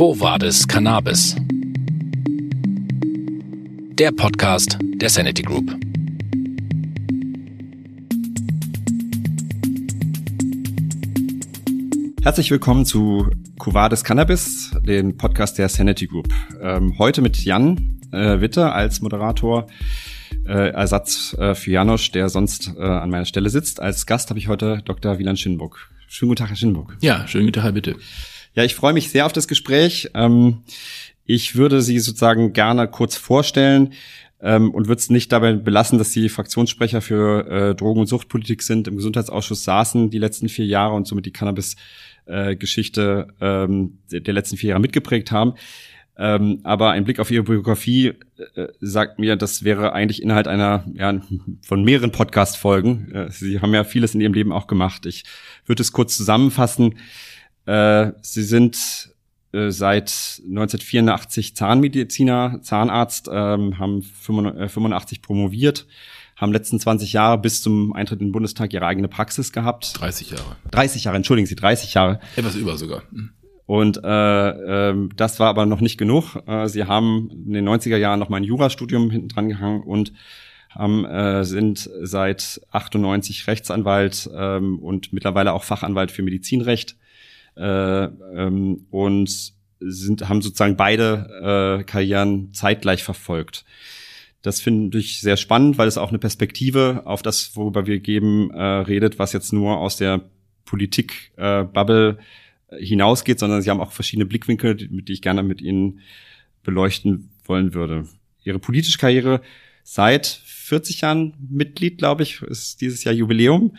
Quo Vadis Cannabis? Der Podcast der Sanity Group. Herzlich willkommen zu Cuvades Cannabis, den Podcast der Sanity Group. Ähm, heute mit Jan äh, Witte als Moderator, äh, Ersatz äh, für Janosch, der sonst an meiner Stelle sitzt. Als Gast habe ich heute Dr. Wieland Schinburg. Schönen guten Tag, Herr Schinburg. Ja, schönen guten Tag, Herr Bitte. Ja, ich freue mich sehr auf das Gespräch. Ähm, ich würde Sie sozusagen gerne kurz vorstellen ähm, und würde es nicht dabei belassen, dass Sie Fraktionssprecher für äh, Drogen- und Suchtpolitik sind, im Gesundheitsausschuss saßen die letzten vier Jahre und somit die Cannabis-Geschichte ähm, der letzten vier Jahre mitgeprägt haben. Ähm, aber ein Blick auf Ihre Biografie äh, sagt mir, das wäre eigentlich Inhalt einer ja, von mehreren Podcast-Folgen. Äh, Sie haben ja vieles in Ihrem Leben auch gemacht. Ich würde es kurz zusammenfassen. Äh, Sie sind äh, seit 1984 Zahnmediziner, Zahnarzt, ähm, haben 85 äh, promoviert, haben letzten 20 Jahre bis zum Eintritt in den Bundestag ihre eigene Praxis gehabt. 30 Jahre. 30 Jahre, entschuldigen Sie, 30 Jahre. Etwas über sogar. Hm. Und äh, äh, das war aber noch nicht genug. Äh, sie haben in den 90er Jahren noch mal ein Jurastudium hinten dran gehangen und haben, äh, sind seit 98 Rechtsanwalt ähm, und mittlerweile auch Fachanwalt für Medizinrecht äh, ähm, und sind, haben sozusagen beide äh, Karrieren zeitgleich verfolgt. Das finde ich sehr spannend, weil es auch eine Perspektive auf das, worüber wir geben, äh, redet, was jetzt nur aus der Politik-Bubble äh, hinausgeht, sondern sie haben auch verschiedene Blickwinkel, die, die ich gerne mit Ihnen beleuchten wollen würde. Ihre politische Karriere seit 40 Jahren Mitglied, glaube ich, ist dieses Jahr Jubiläum.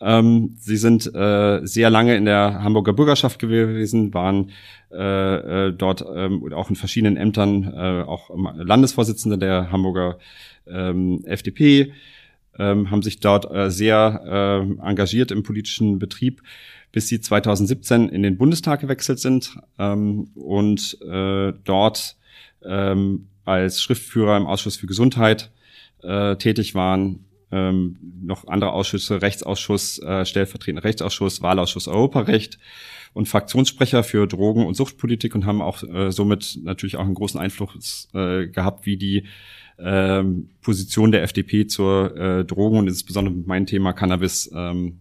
Ähm, sie sind äh, sehr lange in der Hamburger Bürgerschaft gewesen, waren äh, äh, dort ähm, auch in verschiedenen Ämtern äh, auch Landesvorsitzende der Hamburger ähm, FDP, ähm, haben sich dort äh, sehr äh, engagiert im politischen Betrieb bis sie 2017 in den Bundestag gewechselt sind ähm, und äh, dort ähm, als Schriftführer im Ausschuss für Gesundheit äh, tätig waren. Ähm, noch andere Ausschüsse, Rechtsausschuss, äh, stellvertretender Rechtsausschuss, Wahlausschuss Europarecht und Fraktionssprecher für Drogen- und Suchtpolitik und haben auch äh, somit natürlich auch einen großen Einfluss äh, gehabt, wie die ähm, Position der FDP zur äh, Drogen und insbesondere mein Thema Cannabis ähm,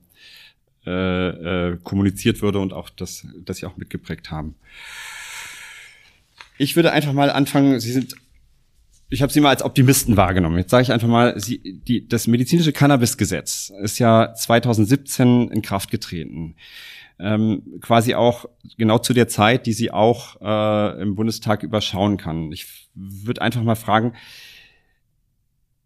äh, äh, kommuniziert würde und auch das, das sie auch mitgeprägt haben. Ich würde einfach mal anfangen, Sie sind ich habe sie mal als Optimisten wahrgenommen. Jetzt sage ich einfach mal, sie, die, das medizinische Cannabisgesetz ist ja 2017 in Kraft getreten. Ähm, quasi auch genau zu der Zeit, die sie auch äh, im Bundestag überschauen kann. Ich würde einfach mal fragen,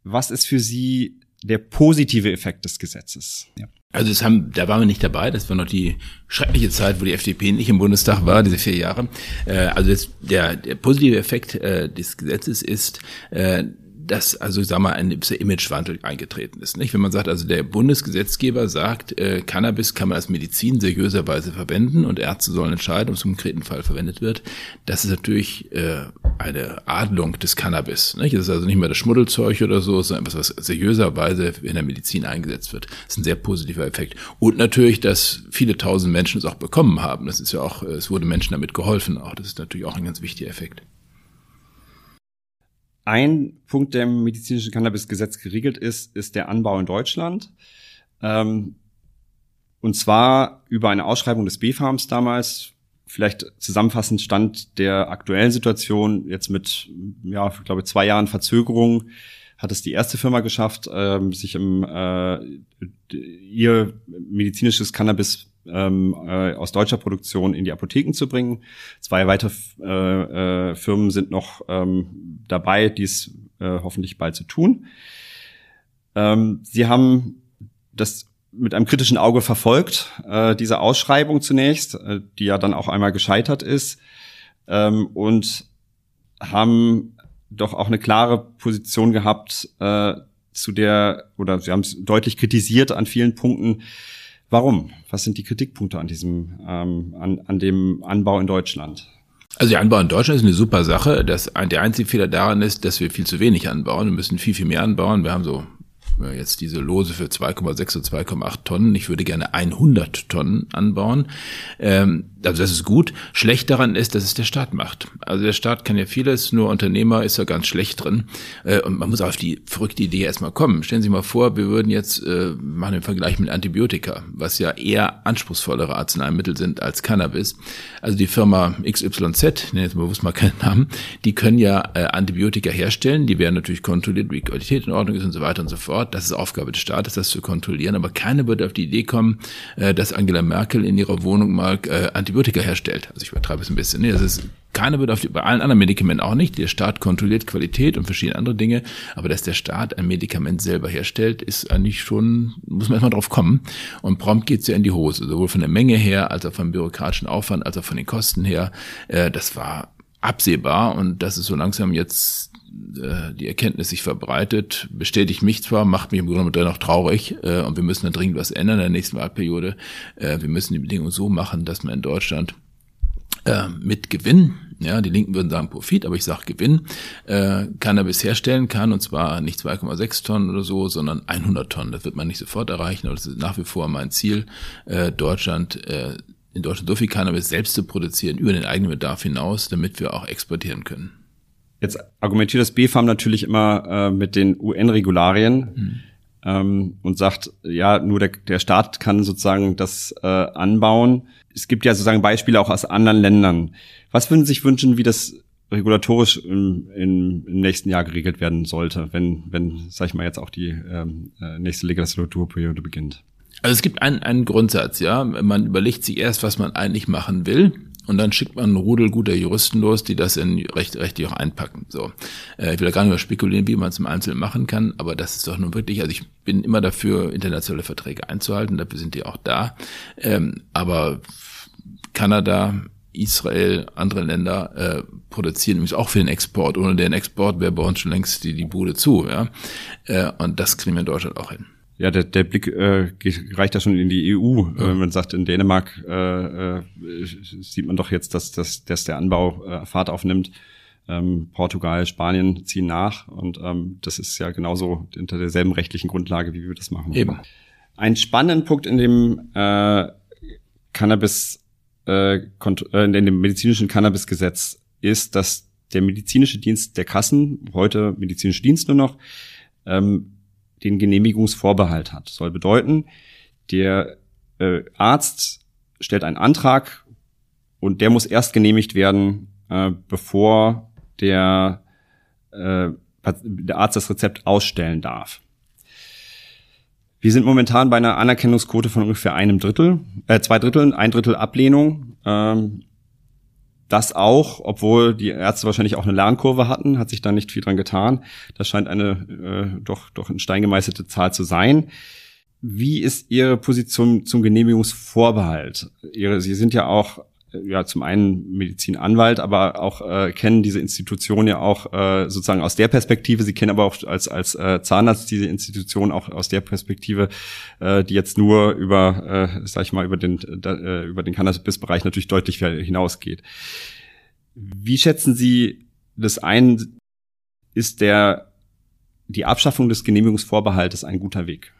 was ist für Sie der positive Effekt des Gesetzes? Ja. Also das haben, da waren wir nicht dabei. Das war noch die schreckliche Zeit, wo die FDP nicht im Bundestag war, diese vier Jahre. Äh, also das, der, der positive Effekt äh, des Gesetzes ist, äh, dass also sag mal ein Imagewandel eingetreten ist. Nicht? Wenn man sagt, also der Bundesgesetzgeber sagt, äh, Cannabis kann man als Medizin seriöserweise verwenden und Ärzte sollen entscheiden, ob es im konkreten Fall verwendet wird, das ist natürlich äh, eine Adlung des Cannabis. Nicht? Das ist also nicht mehr das Schmuddelzeug oder so, sondern etwas, was seriöserweise in der Medizin eingesetzt wird. Das ist ein sehr positiver Effekt. Und natürlich, dass viele tausend Menschen es auch bekommen haben. Das ist ja auch, es wurde Menschen damit geholfen. Auch das ist natürlich auch ein ganz wichtiger Effekt. Ein Punkt, der im medizinischen Cannabisgesetz geregelt ist, ist der Anbau in Deutschland. Ähm, und zwar über eine Ausschreibung des B-Farms damals. Vielleicht zusammenfassend stand der aktuellen Situation jetzt mit, ja, ich glaube, zwei Jahren Verzögerung hat es die erste Firma geschafft, ähm, sich im äh, ihr medizinisches Cannabis ähm, äh, aus deutscher Produktion in die Apotheken zu bringen. Zwei weitere äh, äh, Firmen sind noch ähm, dabei, dies äh, hoffentlich bald zu tun. Ähm, sie haben das mit einem kritischen Auge verfolgt, äh, diese Ausschreibung zunächst, äh, die ja dann auch einmal gescheitert ist, ähm, und haben doch auch eine klare Position gehabt, äh, zu der, oder sie haben es deutlich kritisiert an vielen Punkten, Warum? Was sind die Kritikpunkte an diesem, ähm, an, an dem Anbau in Deutschland? Also der Anbau in Deutschland ist eine super Sache. Das, der einzige Fehler daran ist, dass wir viel zu wenig anbauen. Wir müssen viel, viel mehr anbauen. Wir haben so jetzt diese Lose für 2,6 und 2,8 Tonnen. Ich würde gerne 100 Tonnen anbauen. Ähm, also das ist gut. Schlecht daran ist, dass es der Staat macht. Also der Staat kann ja vieles, nur Unternehmer ist ja ganz schlecht drin. Äh, und man muss auf die verrückte Idee erstmal kommen. Stellen Sie mal vor, wir würden jetzt äh, machen den Vergleich mit Antibiotika, was ja eher anspruchsvollere Arzneimittel sind als Cannabis. Also die Firma XYZ, nenne jetzt mal bewusst mal keinen Namen, die können ja äh, Antibiotika herstellen. Die werden natürlich kontrolliert, wie Qualität in Ordnung ist und so weiter und so fort. Das ist Aufgabe des Staates, das zu kontrollieren. Aber keiner würde auf die Idee kommen, äh, dass Angela Merkel in ihrer Wohnung mal Antibiotika herstellt. Also ich übertreibe es ein bisschen. Nee, das ist, keiner wird auf die, bei allen anderen Medikamenten auch nicht. Der Staat kontrolliert Qualität und verschiedene andere Dinge. Aber dass der Staat ein Medikament selber herstellt, ist eigentlich schon, muss man erstmal drauf kommen. Und prompt geht's ja in die Hose. Sowohl von der Menge her, als auch vom bürokratischen Aufwand, als auch von den Kosten her. Äh, das war absehbar und dass es so langsam jetzt äh, die Erkenntnis sich verbreitet, bestätigt mich zwar, macht mich im Grunde genommen noch traurig äh, und wir müssen dann dringend was ändern in der nächsten Wahlperiode. Äh, wir müssen die Bedingungen so machen, dass man in Deutschland äh, mit Gewinn, ja, die Linken würden sagen Profit, aber ich sage Gewinn, Cannabis herstellen kann und zwar nicht 2,6 Tonnen oder so, sondern 100 Tonnen. Das wird man nicht sofort erreichen, aber das ist nach wie vor mein Ziel, Deutschland in Deutschland so viel Cannabis selbst zu produzieren über den eigenen Bedarf hinaus, damit wir auch exportieren können. Jetzt argumentiert das BfArM natürlich immer äh, mit den UN-Regularien mhm. ähm, und sagt, ja, nur der, der Staat kann sozusagen das äh, anbauen. Es gibt ja sozusagen Beispiele auch aus anderen Ländern. Was würden Sie sich wünschen, wie das regulatorisch im, im, im nächsten Jahr geregelt werden sollte, wenn, wenn, sag ich mal, jetzt auch die ähm, äh, nächste Legislaturperiode beginnt? Also es gibt einen, einen Grundsatz, ja. Man überlegt sich erst, was man eigentlich machen will. Und dann schickt man einen Rudel guter Juristen los, die das in recht, rechtlich auch einpacken. So, äh, ich will da gar nicht mehr spekulieren, wie man es im Einzelnen machen kann, aber das ist doch nun wirklich, also ich bin immer dafür, internationale Verträge einzuhalten, dafür sind die auch da. Ähm, aber Kanada, Israel, andere Länder äh, produzieren nämlich auch für den Export. Ohne den Export wäre bei uns schon längst die, die Bude zu. Ja? Äh, und das kriegen wir in Deutschland auch hin ja, der, der Blick äh, reicht ja schon in die EU. Ja. Wenn man sagt, in Dänemark äh, äh, sieht man doch jetzt, dass, dass, dass der Anbau äh, Fahrt aufnimmt. Ähm, Portugal, Spanien ziehen nach und ähm, das ist ja genauso unter derselben rechtlichen Grundlage, wie wir das machen. Eben. Ein spannender Punkt in dem äh, Cannabis, äh, äh, in dem medizinischen Cannabisgesetz ist, dass der medizinische Dienst der Kassen, heute medizinische Dienst nur noch, ähm, den Genehmigungsvorbehalt hat. Soll bedeuten, der äh, Arzt stellt einen Antrag und der muss erst genehmigt werden, äh, bevor der, äh, der Arzt das Rezept ausstellen darf. Wir sind momentan bei einer Anerkennungsquote von ungefähr einem Drittel, äh, zwei Dritteln, ein Drittel Ablehnung. Ähm, das auch, obwohl die Ärzte wahrscheinlich auch eine Lernkurve hatten, hat sich da nicht viel dran getan. Das scheint eine äh, doch, doch in Stein gemeißelte Zahl zu sein. Wie ist Ihre Position zum Genehmigungsvorbehalt? Ihre, Sie sind ja auch ja zum einen Medizinanwalt, aber auch äh, kennen diese Institution ja auch äh, sozusagen aus der Perspektive. Sie kennen aber auch als als äh, Zahnarzt diese Institution auch aus der Perspektive, äh, die jetzt nur über, äh, sag ich mal, über den äh, über den Cannabis-Bereich natürlich deutlich hinausgeht. Wie schätzen Sie das ein? Ist der die Abschaffung des Genehmigungsvorbehaltes ein guter Weg?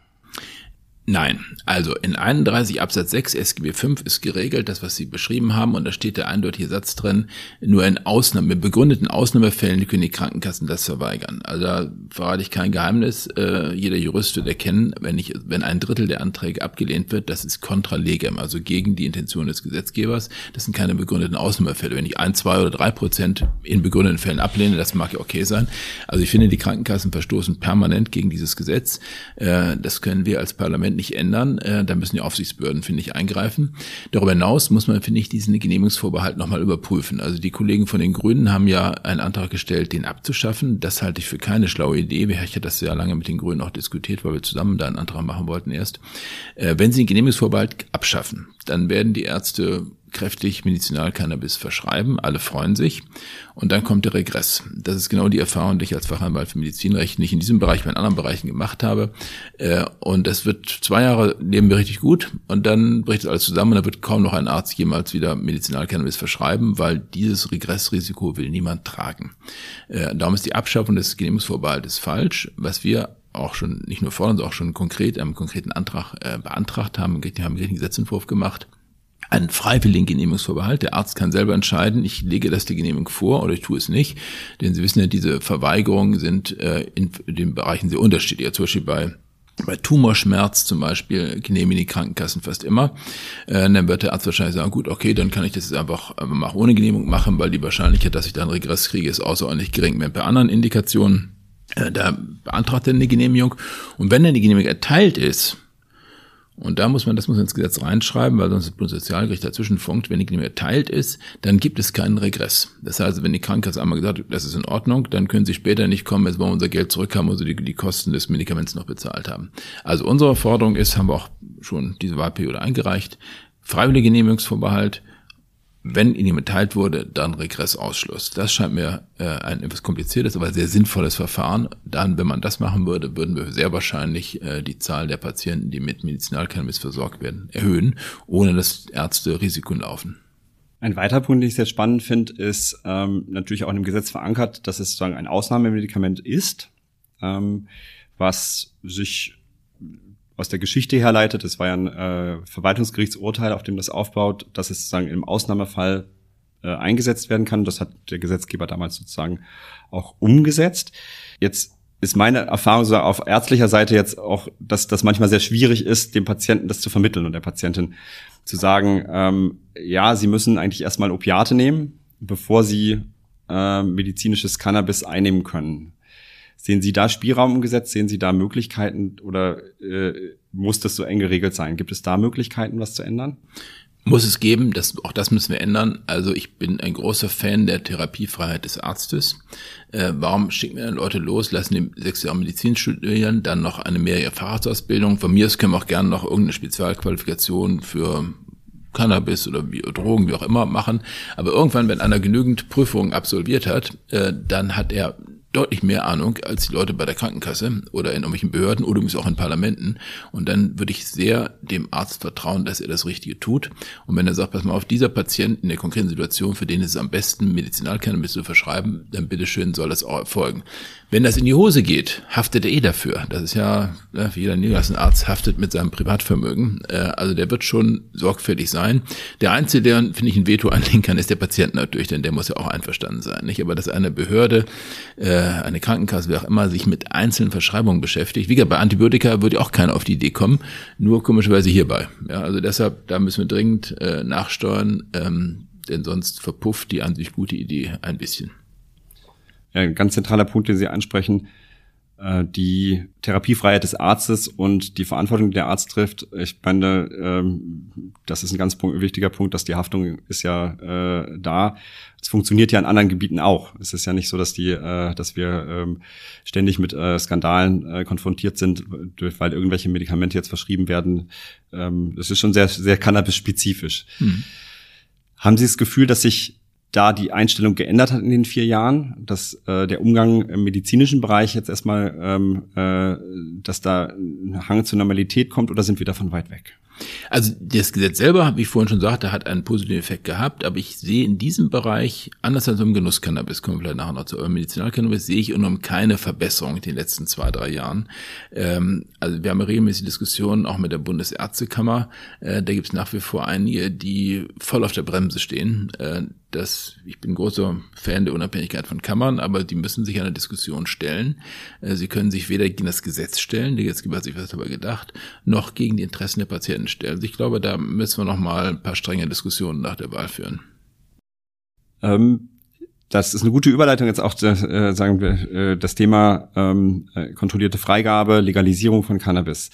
Nein, also in 31 Absatz 6 SGB 5 ist geregelt, das was Sie beschrieben haben, und da steht der eindeutige Satz drin, nur in Ausnahme, begründeten Ausnahmefällen können die Krankenkassen das verweigern. Also da verrate ich kein Geheimnis, äh, jeder Jurist wird erkennen, wenn ich, wenn ein Drittel der Anträge abgelehnt wird, das ist contra legem, also gegen die Intention des Gesetzgebers. Das sind keine begründeten Ausnahmefälle. Wenn ich ein, zwei oder drei Prozent in begründeten Fällen ablehne, das mag ja okay sein. Also ich finde, die Krankenkassen verstoßen permanent gegen dieses Gesetz. Äh, das können wir als Parlament Moment nicht ändern. Äh, da müssen die Aufsichtsbehörden, finde ich, eingreifen. Darüber hinaus muss man, finde ich, diesen Genehmigungsvorbehalt nochmal überprüfen. Also die Kollegen von den Grünen haben ja einen Antrag gestellt, den abzuschaffen. Das halte ich für keine schlaue Idee. Ich hatte das ja lange mit den Grünen auch diskutiert, weil wir zusammen da einen Antrag machen wollten erst. Äh, wenn sie den Genehmigungsvorbehalt abschaffen, dann werden die Ärzte kräftig Medizinalcannabis verschreiben. Alle freuen sich. Und dann kommt der Regress. Das ist genau die Erfahrung, die ich als Fachanwalt für Medizinrecht nicht in diesem Bereich, aber in anderen Bereichen gemacht habe. Äh, und das wird zwei Jahre leben wir richtig gut und dann bricht alles zusammen und da wird kaum noch ein Arzt jemals wieder Medizinalcannabis verschreiben, weil dieses Regressrisiko will niemand tragen. Äh, darum ist die Abschaffung des Genehmigungsvorbehaltes falsch. Was wir auch schon nicht nur fordern, sondern auch schon konkret, einen konkreten Antrag äh, beantragt haben, haben einen Gesetzentwurf gemacht einen freiwilligen Genehmigungsvorbehalt. Der Arzt kann selber entscheiden, ich lege das die Genehmigung vor oder ich tue es nicht. Denn Sie wissen ja, diese Verweigerungen sind äh, in den Bereichen sehr unterschiedlich. Ja, zum Beispiel bei bei Tumorschmerz zum Beispiel genehmigen die Krankenkassen fast immer. Äh, dann wird der Arzt wahrscheinlich sagen, gut, okay, dann kann ich das jetzt einfach, einfach auch ohne Genehmigung machen, weil die Wahrscheinlichkeit, dass ich dann Regress kriege, ist außerordentlich gering. Wenn bei anderen Indikationen, äh, da beantragt er eine Genehmigung. Und wenn dann die Genehmigung erteilt ist, und da muss man, das muss man ins Gesetz reinschreiben, weil sonst das Bundessozialgericht dazwischen funkt. Wenn die Genehmigung erteilt ist, dann gibt es keinen Regress. Das heißt, wenn die Krankenkasse einmal gesagt hat, das ist in Ordnung, dann können sie später nicht kommen, jetzt wollen wir unser Geld zurückhaben, sie die, die Kosten des Medikaments noch bezahlt haben. Also unsere Forderung ist, haben wir auch schon diese Wahlperiode eingereicht, freiwillige Genehmigungsvorbehalt, wenn Ihnen mitteilt wurde, dann Regressausschluss. Das scheint mir äh, ein etwas kompliziertes, aber sehr sinnvolles Verfahren. Dann, wenn man das machen würde, würden wir sehr wahrscheinlich äh, die Zahl der Patienten, die mit Medizinalcannabis versorgt werden, erhöhen, ohne dass Ärzte Risiken laufen. Ein weiterer Punkt, den ich sehr spannend finde, ist ähm, natürlich auch in dem Gesetz verankert, dass es sozusagen ein Ausnahmemedikament ist, ähm, was sich aus der Geschichte herleitet. Es war ja ein äh, Verwaltungsgerichtsurteil, auf dem das aufbaut, dass es sozusagen im Ausnahmefall äh, eingesetzt werden kann. Das hat der Gesetzgeber damals sozusagen auch umgesetzt. Jetzt ist meine Erfahrung so auf ärztlicher Seite jetzt auch, dass das manchmal sehr schwierig ist, dem Patienten das zu vermitteln und der Patientin zu sagen, ähm, ja, sie müssen eigentlich erstmal Opiate nehmen, bevor sie äh, medizinisches Cannabis einnehmen können. Sehen Sie da Spielraum im Gesetz? Sehen Sie da Möglichkeiten oder äh, muss das so eng geregelt sein? Gibt es da Möglichkeiten, was zu ändern? Muss es geben, das, auch das müssen wir ändern. Also ich bin ein großer Fan der Therapiefreiheit des Arztes. Äh, warum schicken wir Leute los, lassen die sechs Jahre Medizin studieren, dann noch eine mehrjährige Fahrradsausbildung. Von mir aus können wir auch gerne noch irgendeine Spezialqualifikation für Cannabis oder wie, Drogen, wie auch immer machen. Aber irgendwann, wenn einer genügend Prüfungen absolviert hat, äh, dann hat er deutlich mehr Ahnung als die Leute bei der Krankenkasse oder in irgendwelchen Behörden oder übrigens auch in Parlamenten. Und dann würde ich sehr dem Arzt vertrauen, dass er das Richtige tut. Und wenn er sagt, pass mal auf, dieser Patient in der konkreten Situation, für den ist es am besten, Medizinalcannabis zu verschreiben, dann bitteschön soll das auch erfolgen. Wenn das in die Hose geht, haftet er eh dafür. Das ist ja, wie jeder Niederlassenarzt haftet mit seinem Privatvermögen. Äh, also der wird schon sorgfältig sein. Der Einzige, der, finde ich, ein Veto anlegen kann, ist der Patient natürlich, denn der muss ja auch einverstanden sein. Nicht? Aber dass eine Behörde, äh, eine Krankenkasse, wer auch immer, sich mit einzelnen Verschreibungen beschäftigt, wie gesagt, bei Antibiotika würde auch keiner auf die Idee kommen, nur komischerweise hierbei. Ja, also deshalb, da müssen wir dringend äh, nachsteuern, ähm, denn sonst verpufft die an sich gute Idee ein bisschen ja, ein ganz zentraler Punkt, den Sie ansprechen, äh, die Therapiefreiheit des Arztes und die Verantwortung, die der Arzt trifft. Ich meine, ähm, das ist ein ganz wichtiger Punkt, dass die Haftung ist ja äh, da. Es funktioniert ja in anderen Gebieten auch. Es ist ja nicht so, dass die, äh, dass wir ähm, ständig mit äh, Skandalen äh, konfrontiert sind, weil irgendwelche Medikamente jetzt verschrieben werden. Ähm, das ist schon sehr, sehr cannabis-spezifisch. Hm. Haben Sie das Gefühl, dass sich da die Einstellung geändert hat in den vier Jahren, dass äh, der Umgang im medizinischen Bereich jetzt erstmal, ähm, äh, dass da ein Hang zur Normalität kommt oder sind wir davon weit weg? Also das Gesetz selber, wie ich vorhin schon sagte, hat einen positiven Effekt gehabt, aber ich sehe in diesem Bereich, anders als beim Genusscannabis, kommen wir vielleicht nachher noch zu eurem Medizinalcannabis, sehe ich unum keine Verbesserung in den letzten zwei, drei Jahren. Ähm, also wir haben regelmäßig Diskussionen auch mit der Bundesärztekammer. Äh, da gibt es nach wie vor einige, die voll auf der Bremse stehen. Äh, das, ich bin großer Fan der Unabhängigkeit von Kammern, aber die müssen sich einer Diskussion stellen. Äh, sie können sich weder gegen das Gesetz stellen, der Gesetzgeber hat sich was dabei gedacht, noch gegen die Interessen der Patienten stellen. Also ich glaube, da müssen wir noch mal ein paar strenge Diskussionen nach der Wahl führen. Ähm, das ist eine gute Überleitung jetzt auch, äh, sagen wir, äh, das Thema ähm, äh, kontrollierte Freigabe, Legalisierung von Cannabis.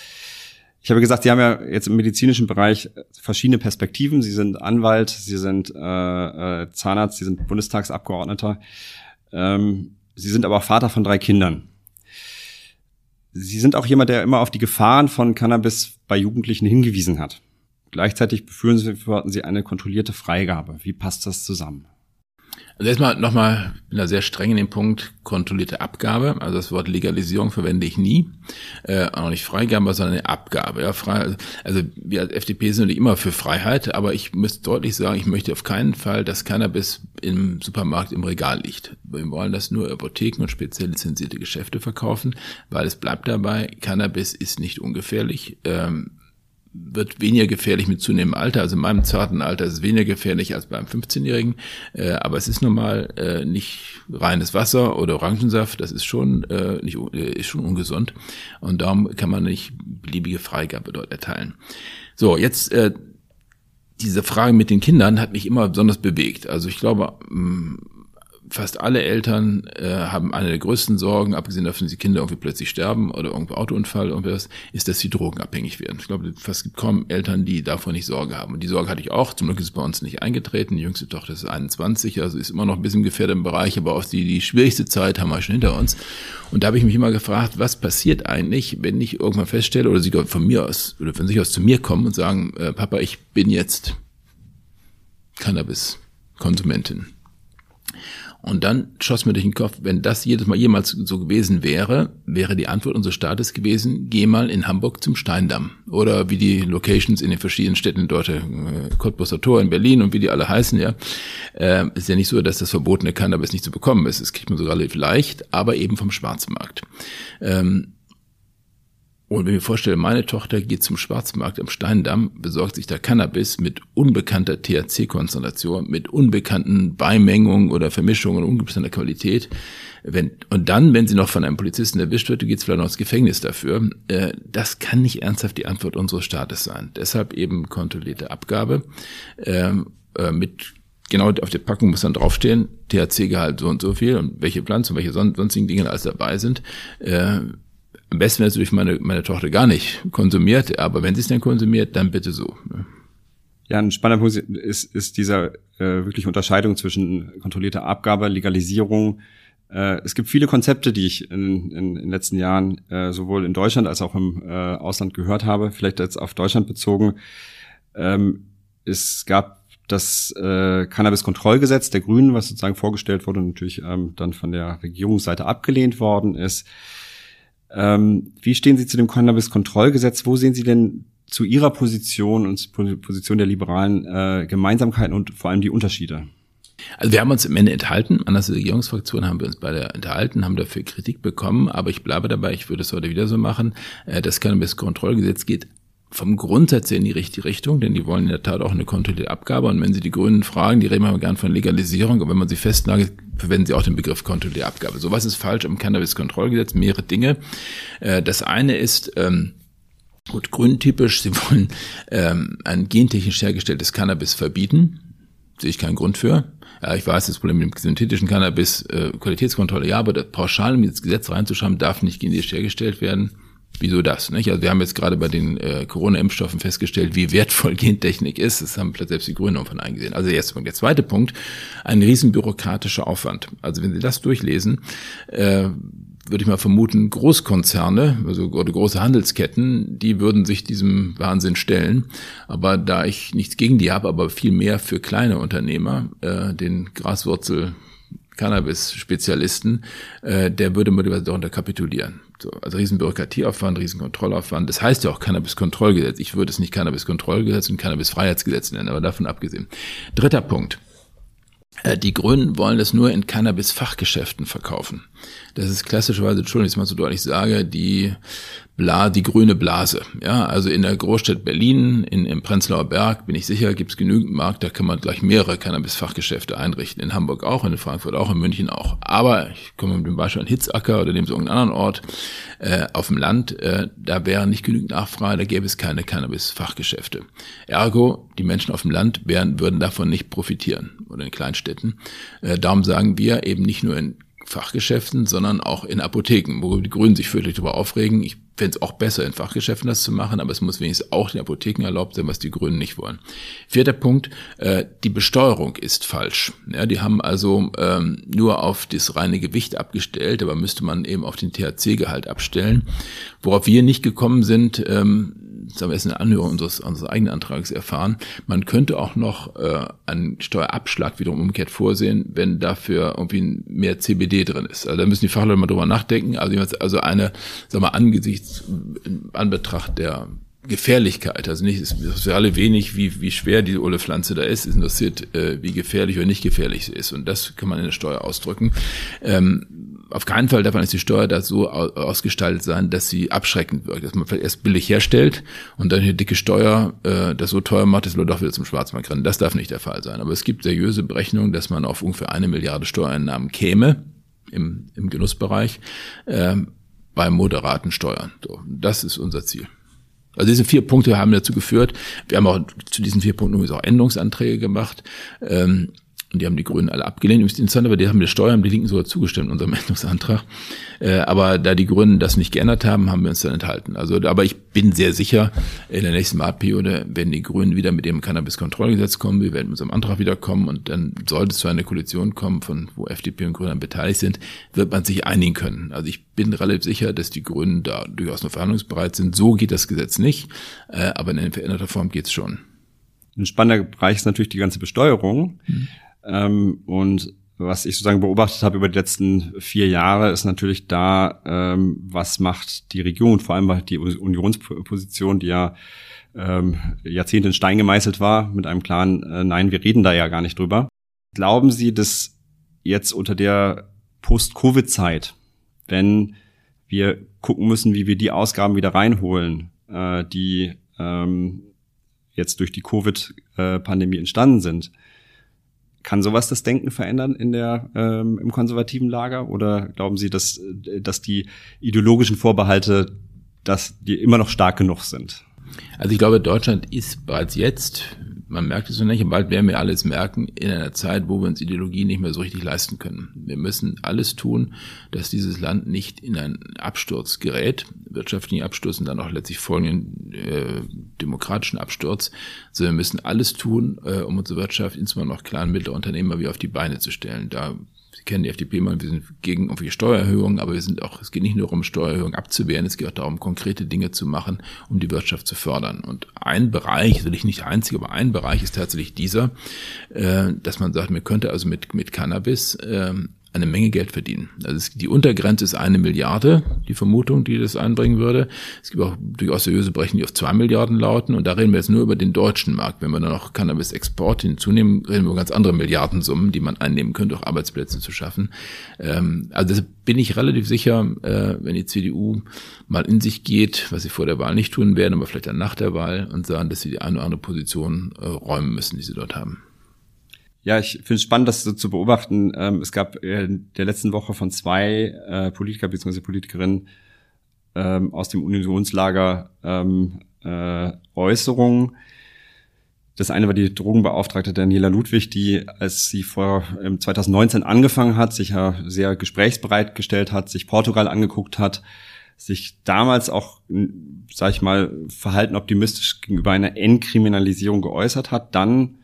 Ich habe gesagt, Sie haben ja jetzt im medizinischen Bereich verschiedene Perspektiven. Sie sind Anwalt, Sie sind äh, äh, Zahnarzt, Sie sind Bundestagsabgeordneter. Ähm, Sie sind aber auch Vater von drei Kindern. Sie sind auch jemand, der immer auf die Gefahren von Cannabis bei Jugendlichen hingewiesen hat. Gleichzeitig befürworten Sie eine kontrollierte Freigabe. Wie passt das zusammen? Also erstmal nochmal, bin da sehr streng in dem Punkt kontrollierte Abgabe. Also das Wort Legalisierung verwende ich nie. Äh, auch nicht Freigabe, sondern eine Abgabe. Ja, frei, also wir als FDP sind immer für Freiheit, aber ich muss deutlich sagen, ich möchte auf keinen Fall, dass Cannabis im Supermarkt im Regal liegt. Wir wollen das nur Apotheken und speziell lizenzierte Geschäfte verkaufen, weil es bleibt dabei, Cannabis ist nicht ungefährlich. Ähm, wird weniger gefährlich mit zunehmendem Alter. Also in meinem zarten Alter ist es weniger gefährlich als beim 15-Jährigen. Äh, aber es ist normal äh, nicht reines Wasser oder Orangensaft. Das ist schon äh, nicht äh, ist schon ungesund und darum kann man nicht beliebige Freigabe dort erteilen. So jetzt äh, diese Frage mit den Kindern hat mich immer besonders bewegt. Also ich glaube, mh, fast alle Eltern äh, haben eine der größten Sorgen, abgesehen davon, dass die Kinder irgendwie plötzlich sterben oder irgendwo Autounfall irgendwas, ist, dass sie drogenabhängig werden. Ich glaube, fast gibt kaum Eltern, die davon nicht Sorge haben. Und die Sorge hatte ich auch. Zum Glück ist es bei uns nicht eingetreten. Die jüngste Tochter ist 21, also ist immer noch ein bisschen gefährdet im Bereich, aber auch die, die schwierigste Zeit haben wir schon hinter uns. Und da habe ich mich immer gefragt, was passiert eigentlich, wenn ich irgendwann feststelle, oder sie von mir aus, oder von sich aus zu mir kommen und sagen, äh, Papa, ich bin jetzt Cannabis-Konsumentin und dann schoss mir durch den Kopf, wenn das jedes Mal jemals so gewesen wäre, wäre die Antwort unseres Staates gewesen, geh mal in Hamburg zum Steindamm. Oder wie die Locations in den verschiedenen Städten dort, äh, Cottbusser Tor in Berlin und wie die alle heißen, ja. Äh, ist ja nicht so, dass das verbotene Cannabis nicht zu bekommen ist. Das kriegt man sogar leicht, aber eben vom Schwarzmarkt. Ähm, und wenn ich mir vorstelle, meine Tochter geht zum Schwarzmarkt am Steindamm, besorgt sich da Cannabis mit unbekannter THC-Konzentration, mit unbekannten Beimengungen oder Vermischungen unbekannter Qualität. Wenn, und dann, wenn sie noch von einem Polizisten erwischt wird, geht es vielleicht noch ins Gefängnis dafür. Äh, das kann nicht ernsthaft die Antwort unseres Staates sein. Deshalb eben kontrollierte Abgabe ähm, äh, mit genau auf der Packung muss dann draufstehen, THC-Gehalt so und so viel und welche Pflanzen, welche sonstigen Dinge alles dabei sind. Äh, am besten natürlich meine, meine Tochter gar nicht konsumiert, aber wenn sie es dann konsumiert, dann bitte so. Ne? Ja, ein spannender Punkt ist, ist dieser äh, wirklich Unterscheidung zwischen kontrollierter Abgabe, Legalisierung. Äh, es gibt viele Konzepte, die ich in, in, in den letzten Jahren äh, sowohl in Deutschland als auch im äh, Ausland gehört habe. Vielleicht jetzt auf Deutschland bezogen. Ähm, es gab das äh, Cannabis-Kontrollgesetz der Grünen, was sozusagen vorgestellt wurde und natürlich ähm, dann von der Regierungsseite abgelehnt worden ist. Ähm, wie stehen Sie zu dem Cannabis-Kontrollgesetz? Wo sehen Sie denn zu Ihrer Position und Position der Liberalen äh, Gemeinsamkeiten und vor allem die Unterschiede? Also wir haben uns im Ende enthalten, anders als Regierungsfraktion haben wir uns beide enthalten, haben dafür Kritik bekommen, aber ich bleibe dabei, ich würde es heute wieder so machen. Äh, das Cannabis-Kontrollgesetz geht vom Grundsatz her in die richtige Richtung, denn die wollen in der Tat auch eine kontrollierte Abgabe. Und wenn Sie die Grünen fragen, die reden immer gern von Legalisierung, aber wenn man sie festnagelt, verwenden sie auch den Begriff kontrollierte Abgabe. So was ist falsch im Cannabis-Kontrollgesetz? Mehrere Dinge. Äh, das eine ist, ähm, gut, grüntypisch, sie wollen ähm, ein gentechnisch hergestelltes Cannabis verbieten. Sehe ich keinen Grund für. Ja, ich weiß, das Problem mit dem synthetischen Cannabis, äh, Qualitätskontrolle, ja, aber das pauschal in das Gesetz reinzuschreiben, darf nicht genetisch hergestellt werden Wieso das? Nicht? Also wir haben jetzt gerade bei den äh, Corona-Impfstoffen festgestellt, wie wertvoll Gentechnik ist. Das haben vielleicht selbst die Grünen von eingesehen. Also erste Punkt. Der zweite Punkt, ein riesen bürokratischer Aufwand. Also wenn Sie das durchlesen, äh, würde ich mal vermuten, Großkonzerne, also oder große Handelsketten, die würden sich diesem Wahnsinn stellen. Aber da ich nichts gegen die habe, aber viel mehr für kleine Unternehmer, äh, den Graswurzel Cannabis-Spezialisten, äh, der würde möglicherweise darunter kapitulieren. So, also riesen Bürokratieaufwand, riesen Kontrollaufwand. Das heißt ja auch Cannabis-Kontrollgesetz. Ich würde es nicht Cannabis-Kontrollgesetz und Cannabis-Freiheitsgesetz nennen, aber davon abgesehen. Dritter Punkt. Äh, die Grünen wollen es nur in Cannabis-Fachgeschäften verkaufen. Das ist klassischerweise, Entschuldigung, dass ich mal so deutlich sage, die Bla, die grüne Blase. Ja, also in der Großstadt Berlin, in, im Prenzlauer Berg, bin ich sicher, gibt es genügend Markt, da kann man gleich mehrere Cannabis-Fachgeschäfte einrichten. In Hamburg auch, in Frankfurt auch, in München auch. Aber ich komme mit dem Beispiel an Hitzacker oder dem so irgendeinen anderen Ort äh, auf dem Land, äh, da wäre nicht genügend Nachfrage, da gäbe es keine Cannabis-Fachgeschäfte. Ergo, die Menschen auf dem Land wären, würden davon nicht profitieren oder in Kleinstädten. Äh, darum sagen wir eben nicht nur in Fachgeschäften, sondern auch in Apotheken, wo die Grünen sich fürchterlich darüber aufregen. Ich fände es auch besser, in Fachgeschäften das zu machen, aber es muss wenigstens auch den Apotheken erlaubt sein, was die Grünen nicht wollen. Vierter Punkt, äh, die Besteuerung ist falsch. Ja, die haben also ähm, nur auf das reine Gewicht abgestellt, aber müsste man eben auf den THC-Gehalt abstellen. Worauf wir nicht gekommen sind, ähm, das haben wir erst in der Anhörung unseres, unseres eigenen Antrags erfahren, man könnte auch noch äh, einen Steuerabschlag wiederum umgekehrt vorsehen, wenn dafür irgendwie mehr CBD drin ist. Also da müssen die Fachleute mal drüber nachdenken. Also, also eine, sag mal, angesichts, in Anbetracht der Gefährlichkeit, also nicht, es ist alle wenig, wie, wie schwer die Ohle Pflanze da ist, es interessiert, äh, wie gefährlich oder nicht gefährlich sie ist. Und das kann man in der Steuer ausdrücken. Ähm, auf keinen Fall davon ist die Steuer da so ausgestaltet sein, dass sie abschreckend wirkt, dass man vielleicht erst billig herstellt und dann eine dicke Steuer äh, das so teuer macht, dass Leute doch wieder zum Schwarzmarkt rennen. Das darf nicht der Fall sein. Aber es gibt seriöse Berechnungen, dass man auf ungefähr eine Milliarde Steuereinnahmen käme im, im Genussbereich äh, bei moderaten Steuern. So, das ist unser Ziel. Also diese vier Punkte haben dazu geführt. Wir haben auch zu diesen vier Punkten übrigens auch Änderungsanträge gemacht. Ähm, und die haben die Grünen alle abgelehnt. Interessant, aber die haben die Steuern, die Linken sogar zugestimmt, unserem Änderungsantrag. Äh, aber da die Grünen das nicht geändert haben, haben wir uns dann enthalten. Also, aber ich bin sehr sicher, in der nächsten Wahlperiode werden die Grünen wieder mit dem Cannabis-Kontrollgesetz kommen. Wir werden mit unserem Antrag wiederkommen und dann sollte es zu einer Koalition kommen, von wo FDP und Grüne beteiligt sind, wird man sich einigen können. Also ich bin relativ sicher, dass die Grünen da durchaus noch verhandlungsbereit sind. So geht das Gesetz nicht, äh, aber in veränderter Form geht's schon. Ein spannender Bereich ist natürlich die ganze Besteuerung. Mhm. Ähm, und was ich sozusagen beobachtet habe über die letzten vier Jahre, ist natürlich da, ähm, was macht die Regierung, vor allem die Unionsposition, die ja ähm, Jahrzehnte in Stein gemeißelt war, mit einem klaren äh, Nein, wir reden da ja gar nicht drüber. Glauben Sie, dass jetzt unter der Post-Covid-Zeit, wenn wir gucken müssen, wie wir die Ausgaben wieder reinholen, äh, die ähm, jetzt durch die Covid-Pandemie entstanden sind, kann sowas das Denken verändern in der, ähm, im konservativen Lager? Oder glauben Sie, dass, dass die ideologischen Vorbehalte, dass die immer noch stark genug sind? Also ich glaube, Deutschland ist bereits jetzt man merkt es noch nicht, bald werden wir alles merken, in einer Zeit, wo wir uns Ideologie nicht mehr so richtig leisten können. Wir müssen alles tun, dass dieses Land nicht in einen Absturz gerät, wirtschaftlichen Absturz und dann auch letztlich folgenden äh, demokratischen Absturz, sondern wir müssen alles tun, äh, um unsere Wirtschaft, insbesondere noch kleine und mittlere Unternehmer, wieder auf die Beine zu stellen. Da Sie kennen die FDP mal, wir sind gegen irgendwelche Steuererhöhungen, aber wir sind auch, es geht nicht nur um Steuererhöhungen abzuwehren, es geht auch darum, konkrete Dinge zu machen, um die Wirtschaft zu fördern. Und ein Bereich, will ich nicht einzig, aber ein Bereich ist tatsächlich dieser, äh, dass man sagt, man könnte also mit, mit Cannabis ähm, eine Menge Geld verdienen. Also die Untergrenze ist eine Milliarde, die Vermutung, die das einbringen würde. Es gibt auch durchaus seriöse Brechen, die auf zwei Milliarden lauten. Und da reden wir jetzt nur über den deutschen Markt. Wenn wir dann noch Cannabis-Export hinzunehmen, reden wir über ganz andere Milliardensummen, die man einnehmen könnte, auch Arbeitsplätze zu schaffen. Ähm, also bin ich relativ sicher, äh, wenn die CDU mal in sich geht, was sie vor der Wahl nicht tun werden, aber vielleicht dann nach der Wahl und sagen, dass sie die eine oder andere Position äh, räumen müssen, die sie dort haben. Ja, ich finde es spannend, das so zu beobachten. Ähm, es gab in der letzten Woche von zwei äh, Politiker bzw. Politikerinnen ähm, aus dem Unionslager ähm, äh, Äußerungen. Das eine war die Drogenbeauftragte Daniela Ludwig, die, als sie vor ähm, 2019 angefangen hat, sich ja sehr gesprächsbereit gestellt hat, sich Portugal angeguckt hat, sich damals auch, sag ich mal, verhalten optimistisch gegenüber einer Entkriminalisierung geäußert hat, dann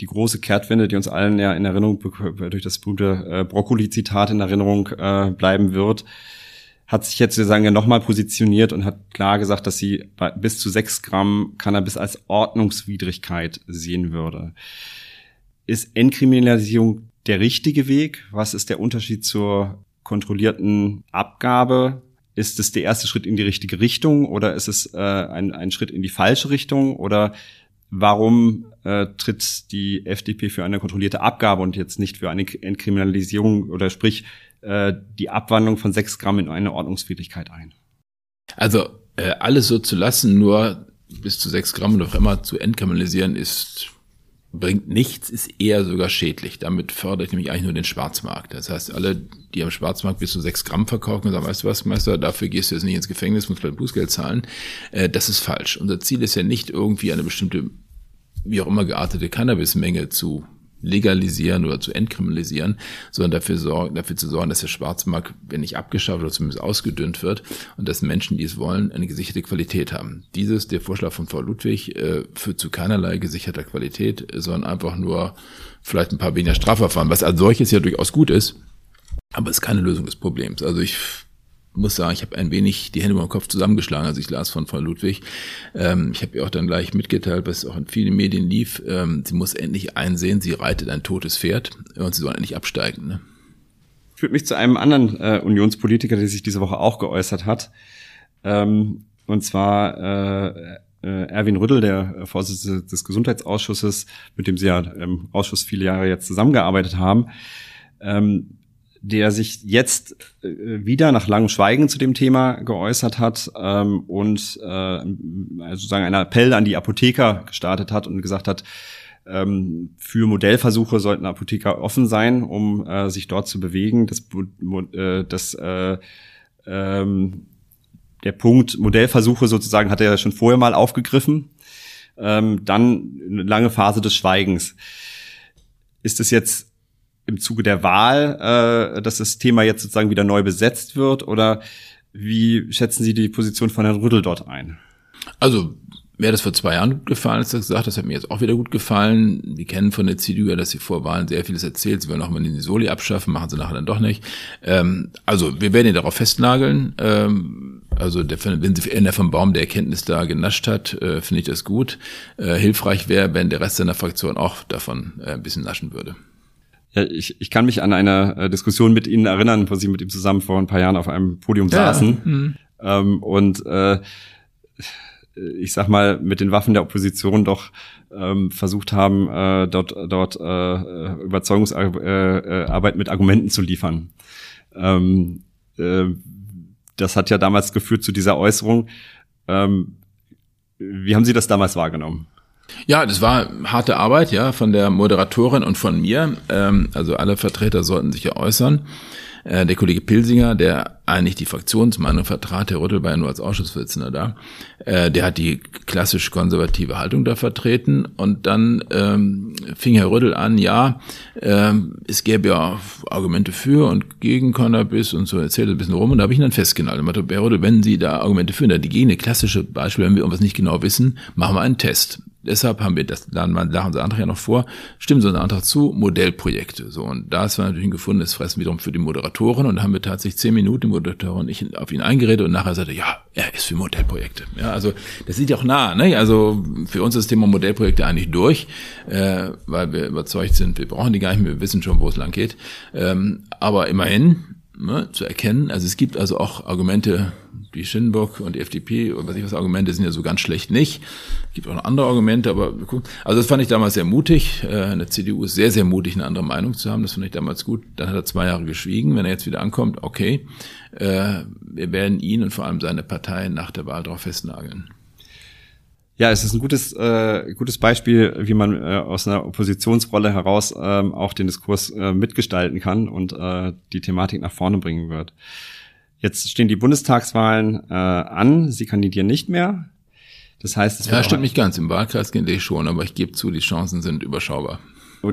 die große Kehrtwende, die uns allen ja in Erinnerung durch das berühmte äh, Brokkoli-Zitat in Erinnerung äh, bleiben wird, hat sich jetzt sozusagen ja nochmal positioniert und hat klar gesagt, dass sie bei bis zu sechs Gramm Cannabis als Ordnungswidrigkeit sehen würde. Ist Entkriminalisierung der richtige Weg? Was ist der Unterschied zur kontrollierten Abgabe? Ist es der erste Schritt in die richtige Richtung oder ist es äh, ein, ein Schritt in die falsche Richtung? Oder warum äh, tritt die FDP für eine kontrollierte Abgabe und jetzt nicht für eine Entkriminalisierung oder sprich äh, die Abwandlung von sechs Gramm in eine Ordnungswidrigkeit ein? Also äh, alles so zu lassen, nur bis zu sechs Gramm oder auch immer zu entkriminalisieren, ist bringt nichts, ist eher sogar schädlich. Damit fördert nämlich eigentlich nur den Schwarzmarkt. Das heißt, alle, die am Schwarzmarkt bis zu sechs Gramm verkaufen, sagen, weißt du was, Meister, dafür gehst du jetzt nicht ins Gefängnis, musst vielleicht Bußgeld zahlen. Äh, das ist falsch. Unser Ziel ist ja nicht irgendwie eine bestimmte wie auch immer geartete Cannabismenge zu legalisieren oder zu entkriminalisieren, sondern dafür, sorgen, dafür zu sorgen, dass der Schwarzmarkt, wenn nicht abgeschafft oder zumindest ausgedünnt wird und dass Menschen, die es wollen, eine gesicherte Qualität haben. Dieses, der Vorschlag von Frau Ludwig, äh, führt zu keinerlei gesicherter Qualität, sondern einfach nur vielleicht ein paar weniger Strafverfahren, was als solches ja durchaus gut ist, aber es ist keine Lösung des Problems. Also ich muss sagen, ich habe ein wenig die Hände über den Kopf zusammengeschlagen, als ich las von Frau Ludwig. Ähm, ich habe ihr auch dann gleich mitgeteilt, was auch in vielen Medien lief. Ähm, sie muss endlich einsehen, sie reitet ein totes Pferd und sie soll endlich absteigen. Ne? Führt mich zu einem anderen äh, Unionspolitiker, der sich diese Woche auch geäußert hat. Ähm, und zwar äh, äh, Erwin Rüttel, der Vorsitzende des Gesundheitsausschusses, mit dem Sie ja im Ausschuss viele Jahre jetzt zusammengearbeitet haben. Ähm, der sich jetzt äh, wieder nach langem Schweigen zu dem Thema geäußert hat ähm, und äh, also sozusagen einen Appell an die Apotheker gestartet hat und gesagt hat, ähm, für Modellversuche sollten Apotheker offen sein, um äh, sich dort zu bewegen. Das, äh, das äh, ähm, der Punkt Modellversuche sozusagen hat er ja schon vorher mal aufgegriffen. Ähm, dann eine lange Phase des Schweigens. Ist es jetzt im Zuge der Wahl, äh, dass das Thema jetzt sozusagen wieder neu besetzt wird? Oder wie schätzen Sie die Position von Herrn Rüttel dort ein? Also mir hat das vor zwei Jahren gut gefallen, als er gesagt das hat mir jetzt auch wieder gut gefallen. Wir kennen von der CDU ja, dass sie vor Wahlen sehr vieles erzählt. Sie wollen auch mal den Soli abschaffen, machen sie nachher dann doch nicht. Ähm, also wir werden ihn darauf festnageln. Ähm, also der, wenn sie er vom Baum der Erkenntnis da genascht hat, äh, finde ich das gut. Äh, hilfreich wäre, wenn der Rest seiner Fraktion auch davon äh, ein bisschen naschen würde. Ja, ich, ich kann mich an eine äh, Diskussion mit Ihnen erinnern, wo Sie mit ihm zusammen vor ein paar Jahren auf einem Podium ja. saßen. Mhm. Ähm, und äh, ich sag mal, mit den Waffen der Opposition doch ähm, versucht haben, äh, dort, dort äh, Überzeugungsarbeit äh, mit Argumenten zu liefern. Ähm, äh, das hat ja damals geführt zu dieser Äußerung. Ähm, wie haben Sie das damals wahrgenommen? Ja, das war harte Arbeit, ja, von der Moderatorin und von mir. Ähm, also alle Vertreter sollten sich ja äußern. Äh, der Kollege Pilsinger, der eigentlich die Fraktionsmeinung vertrat, Herr Rüttel war ja nur als Ausschussvorsitzender da, äh, der hat die klassisch konservative Haltung da vertreten und dann ähm, fing Herr Rüttel an, ja, ähm, es gäbe ja Argumente für und gegen Cannabis und so erzählt ein bisschen rum und da habe ich ihn dann festgehalten. Herr Rüttel, wenn Sie da Argumente führen, die gegen eine klassische Beispiel, wenn wir irgendwas nicht genau wissen, machen wir einen Test. Deshalb haben wir das, dann lachen unser Antrag ja noch vor, stimmen so einen Antrag zu, Modellprojekte. So, und da ist natürlich ein gefundenes Fressen wiederum für die Moderatoren und da haben wir tatsächlich zehn Minuten, Und ich auf ihn eingeredet und nachher sagte, ja, er ist für Modellprojekte. Ja, also das sieht ja auch nah, ne? Also für uns ist das Thema Modellprojekte eigentlich durch, äh, weil wir überzeugt sind, wir brauchen die gar nicht mehr, wir wissen schon, wo es lang geht. Ähm, aber immerhin, ne, zu erkennen. Also es gibt also auch Argumente, die Schinnbock und die FDP und was ich was Argumente sind ja so ganz schlecht nicht. Es gibt auch noch andere Argumente, aber also das fand ich damals sehr mutig. Äh, eine CDU ist sehr, sehr mutig, eine andere Meinung zu haben. Das fand ich damals gut. Dann hat er zwei Jahre geschwiegen. Wenn er jetzt wieder ankommt, okay. Äh, wir werden ihn und vor allem seine Partei nach der Wahl darauf festnageln. Ja, es ist ein gutes, äh, gutes Beispiel, wie man äh, aus einer Oppositionsrolle heraus ähm, auch den Diskurs äh, mitgestalten kann und äh, die Thematik nach vorne bringen wird. Jetzt stehen die Bundestagswahlen äh, an, Sie kandidieren nicht mehr. Das heißt, es ja, stimmt nicht ganz. Im Wahlkreis gehen ich schon, aber ich gebe zu, die Chancen sind überschaubar.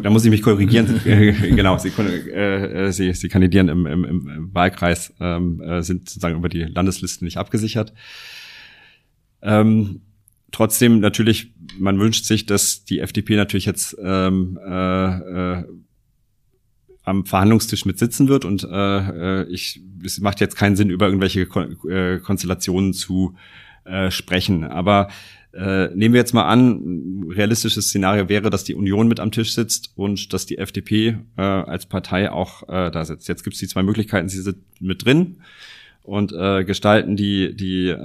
Da muss ich mich korrigieren. genau, Sie, äh, Sie, Sie kandidieren im, im, im Wahlkreis, ähm, äh, sind sozusagen über die Landeslisten nicht abgesichert. Ähm, trotzdem natürlich, man wünscht sich, dass die FDP natürlich jetzt ähm, äh, äh, am Verhandlungstisch mit sitzen wird und äh, äh, ich, es macht jetzt keinen Sinn, über irgendwelche Kon äh, Konstellationen zu äh, sprechen. Aber äh, nehmen wir jetzt mal an, realistisches Szenario wäre, dass die Union mit am Tisch sitzt und dass die FDP äh, als Partei auch äh, da sitzt. Jetzt gibt es die zwei Möglichkeiten, sie sind mit drin und äh, gestalten die, die äh,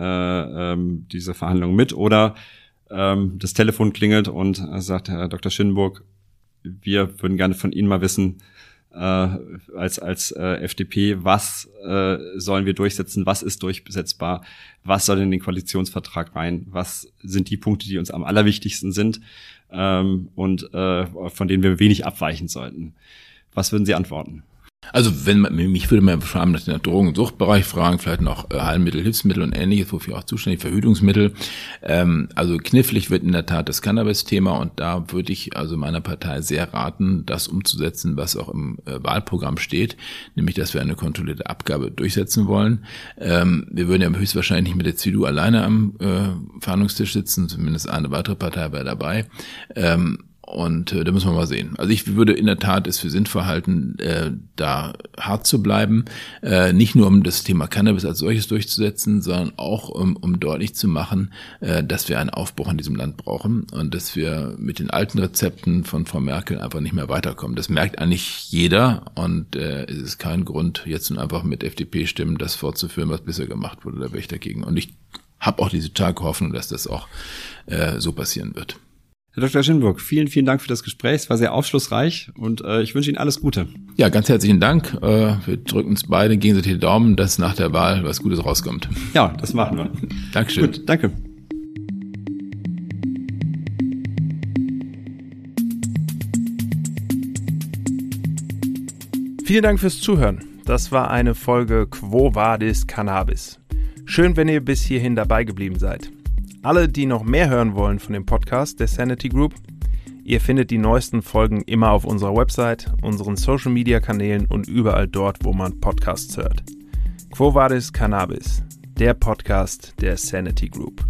ähm, diese Verhandlungen mit oder ähm, das Telefon klingelt und äh, sagt Herr Dr. Schindenburg, wir würden gerne von Ihnen mal wissen, äh, als als äh, FDP, was äh, sollen wir durchsetzen, was ist durchsetzbar, was soll in den Koalitionsvertrag rein, was sind die Punkte, die uns am allerwichtigsten sind ähm, und äh, von denen wir wenig abweichen sollten. Was würden Sie antworten? Also wenn man, mich würde man vor allem nach den Drogen- und Suchtbereich fragen, vielleicht noch äh, Heilmittel, Hilfsmittel und ähnliches, wofür auch zuständig, Verhütungsmittel. Ähm, also knifflig wird in der Tat das Cannabis-Thema und da würde ich also meiner Partei sehr raten, das umzusetzen, was auch im äh, Wahlprogramm steht, nämlich, dass wir eine kontrollierte Abgabe durchsetzen wollen. Ähm, wir würden ja höchstwahrscheinlich mit der CDU alleine am äh, Verhandlungstisch sitzen, zumindest eine weitere Partei wäre dabei. Ähm, und äh, da müssen wir mal sehen. Also ich würde in der Tat es für sinnvoll halten, äh, da hart zu bleiben. Äh, nicht nur um das Thema Cannabis als solches durchzusetzen, sondern auch um, um deutlich zu machen, äh, dass wir einen Aufbruch in diesem Land brauchen und dass wir mit den alten Rezepten von Frau Merkel einfach nicht mehr weiterkommen. Das merkt eigentlich jeder und äh, es ist kein Grund, jetzt nun einfach mit FDP-Stimmen das fortzuführen, was bisher gemacht wurde. Da wäre ich dagegen. Und ich habe auch diese starke Hoffnung, dass das auch äh, so passieren wird. Herr Dr. Schinburg, vielen, vielen Dank für das Gespräch. Es war sehr aufschlussreich und äh, ich wünsche Ihnen alles Gute. Ja, ganz herzlichen Dank. Äh, wir drücken uns beide gegenseitig die Daumen, dass nach der Wahl was Gutes rauskommt. Ja, das machen wir. Dankeschön. Gut, danke. Vielen Dank fürs Zuhören. Das war eine Folge Quo Vadis Cannabis. Schön, wenn ihr bis hierhin dabei geblieben seid. Alle, die noch mehr hören wollen von dem Podcast der Sanity Group, ihr findet die neuesten Folgen immer auf unserer Website, unseren Social Media Kanälen und überall dort, wo man Podcasts hört. Quo Vadis Cannabis, der Podcast der Sanity Group.